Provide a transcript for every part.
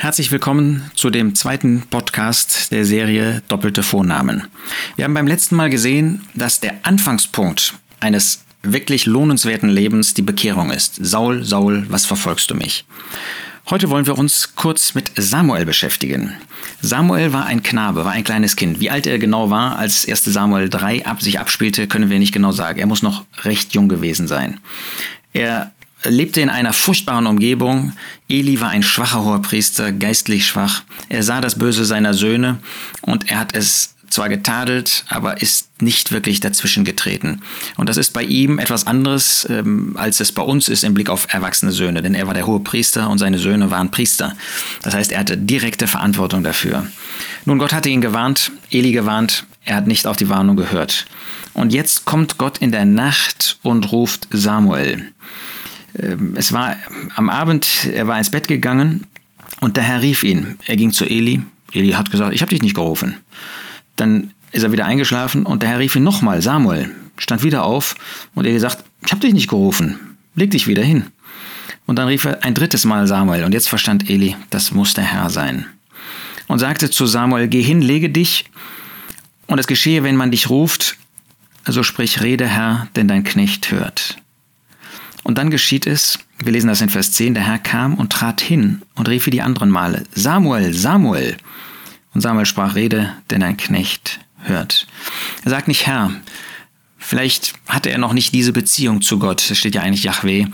Herzlich willkommen zu dem zweiten Podcast der Serie Doppelte Vornamen. Wir haben beim letzten Mal gesehen, dass der Anfangspunkt eines wirklich lohnenswerten Lebens die Bekehrung ist. Saul, Saul, was verfolgst du mich? Heute wollen wir uns kurz mit Samuel beschäftigen. Samuel war ein Knabe, war ein kleines Kind. Wie alt er genau war, als 1. Samuel 3 ab sich abspielte, können wir nicht genau sagen. Er muss noch recht jung gewesen sein. Er lebte in einer furchtbaren Umgebung. Eli war ein schwacher Hohepriester, geistlich schwach. Er sah das Böse seiner Söhne und er hat es zwar getadelt, aber ist nicht wirklich dazwischen getreten. Und das ist bei ihm etwas anderes, ähm, als es bei uns ist im Blick auf erwachsene Söhne, denn er war der hohe Priester und seine Söhne waren Priester. Das heißt, er hatte direkte Verantwortung dafür. Nun, Gott hatte ihn gewarnt, Eli gewarnt, er hat nicht auf die Warnung gehört. Und jetzt kommt Gott in der Nacht und ruft Samuel. Ähm, es war am Abend, er war ins Bett gegangen und der Herr rief ihn. Er ging zu Eli. Eli hat gesagt, ich habe dich nicht gerufen. Dann ist er wieder eingeschlafen und der Herr rief ihn nochmal, Samuel, stand wieder auf und er gesagt, ich habe dich nicht gerufen, leg dich wieder hin. Und dann rief er ein drittes Mal Samuel und jetzt verstand Eli, das muss der Herr sein. Und sagte zu Samuel, geh hin, lege dich und es geschehe, wenn man dich ruft, also sprich, rede Herr, denn dein Knecht hört. Und dann geschieht es, wir lesen das in Vers 10, der Herr kam und trat hin und rief wie die anderen Male, Samuel, Samuel. Und Samuel sprach, rede, denn ein Knecht hört. Er sagt nicht Herr. Vielleicht hatte er noch nicht diese Beziehung zu Gott. Es steht ja eigentlich Yahweh,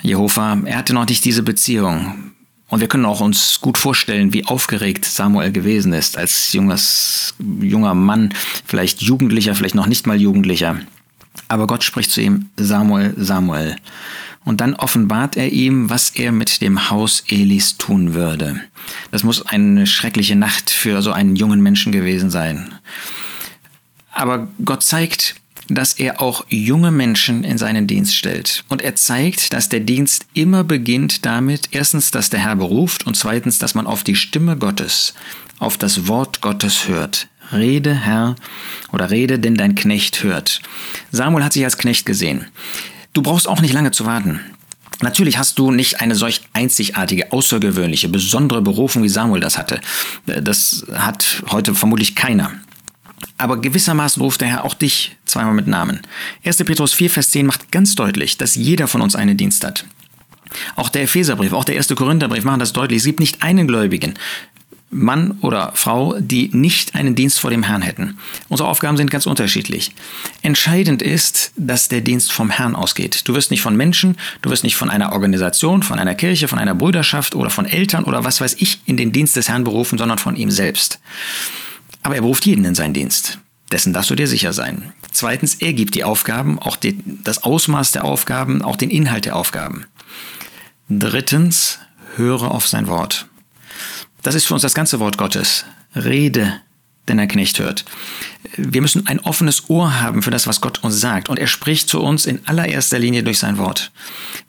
Jehova. Er hatte noch nicht diese Beziehung. Und wir können auch uns gut vorstellen, wie aufgeregt Samuel gewesen ist als junges, junger Mann, vielleicht Jugendlicher, vielleicht noch nicht mal Jugendlicher. Aber Gott spricht zu ihm, Samuel, Samuel. Und dann offenbart er ihm, was er mit dem Haus Elis tun würde. Das muss eine schreckliche Nacht für so einen jungen Menschen gewesen sein. Aber Gott zeigt, dass er auch junge Menschen in seinen Dienst stellt. Und er zeigt, dass der Dienst immer beginnt damit, erstens, dass der Herr beruft und zweitens, dass man auf die Stimme Gottes, auf das Wort Gottes hört. Rede, Herr, oder rede, denn dein Knecht hört. Samuel hat sich als Knecht gesehen. Du brauchst auch nicht lange zu warten. Natürlich hast du nicht eine solch einzigartige, außergewöhnliche, besondere Berufung, wie Samuel das hatte. Das hat heute vermutlich keiner. Aber gewissermaßen ruft der Herr auch dich zweimal mit Namen. 1. Petrus 4, Vers 10 macht ganz deutlich, dass jeder von uns einen Dienst hat. Auch der Epheserbrief, auch der 1. Korintherbrief machen das deutlich. Es gibt nicht einen Gläubigen, Mann oder Frau, die nicht einen Dienst vor dem Herrn hätten. Unsere Aufgaben sind ganz unterschiedlich. Entscheidend ist, dass der Dienst vom Herrn ausgeht. Du wirst nicht von Menschen, du wirst nicht von einer Organisation, von einer Kirche, von einer Brüderschaft oder von Eltern oder was weiß ich in den Dienst des Herrn berufen, sondern von ihm selbst. Aber er beruft jeden in seinen Dienst. Dessen darfst du dir sicher sein. Zweitens, er gibt die Aufgaben, auch die, das Ausmaß der Aufgaben, auch den Inhalt der Aufgaben. Drittens, höre auf sein Wort. Das ist für uns das ganze Wort Gottes. Rede, denn ein Knecht hört. Wir müssen ein offenes Ohr haben für das, was Gott uns sagt. Und er spricht zu uns in allererster Linie durch sein Wort.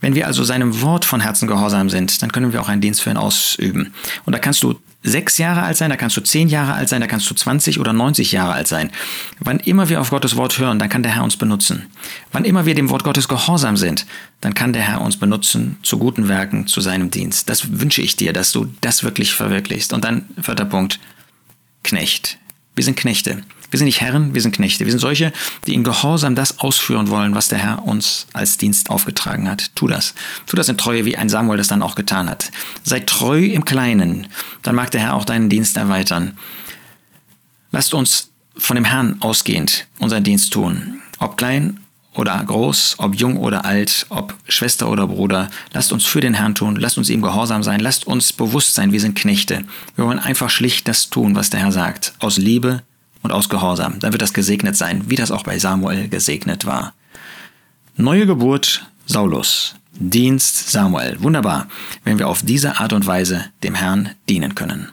Wenn wir also seinem Wort von Herzen gehorsam sind, dann können wir auch einen Dienst für ihn ausüben. Und da kannst du sechs Jahre alt sein, da kannst du zehn Jahre alt sein, da kannst du 20 oder 90 Jahre alt sein. Wann immer wir auf Gottes Wort hören, dann kann der Herr uns benutzen. Wann immer wir dem Wort Gottes gehorsam sind, dann kann der Herr uns benutzen zu guten Werken, zu seinem Dienst. Das wünsche ich dir, dass du das wirklich verwirklichst. Und dann, vierter Punkt, Knecht. Wir sind Knechte. Wir sind nicht Herren, wir sind Knechte. Wir sind solche, die in Gehorsam das ausführen wollen, was der Herr uns als Dienst aufgetragen hat. Tu das. Tu das in Treue, wie ein Samuel das dann auch getan hat. Sei treu im Kleinen, dann mag der Herr auch deinen Dienst erweitern. Lasst uns von dem Herrn ausgehend unseren Dienst tun. Ob klein oder groß, ob jung oder alt, ob Schwester oder Bruder, lasst uns für den Herrn tun, lasst uns ihm gehorsam sein, lasst uns bewusst sein, wir sind Knechte. Wir wollen einfach schlicht das tun, was der Herr sagt, aus Liebe, und aus Gehorsam. Dann wird das gesegnet sein, wie das auch bei Samuel gesegnet war. Neue Geburt Saulus. Dienst Samuel. Wunderbar, wenn wir auf diese Art und Weise dem Herrn dienen können.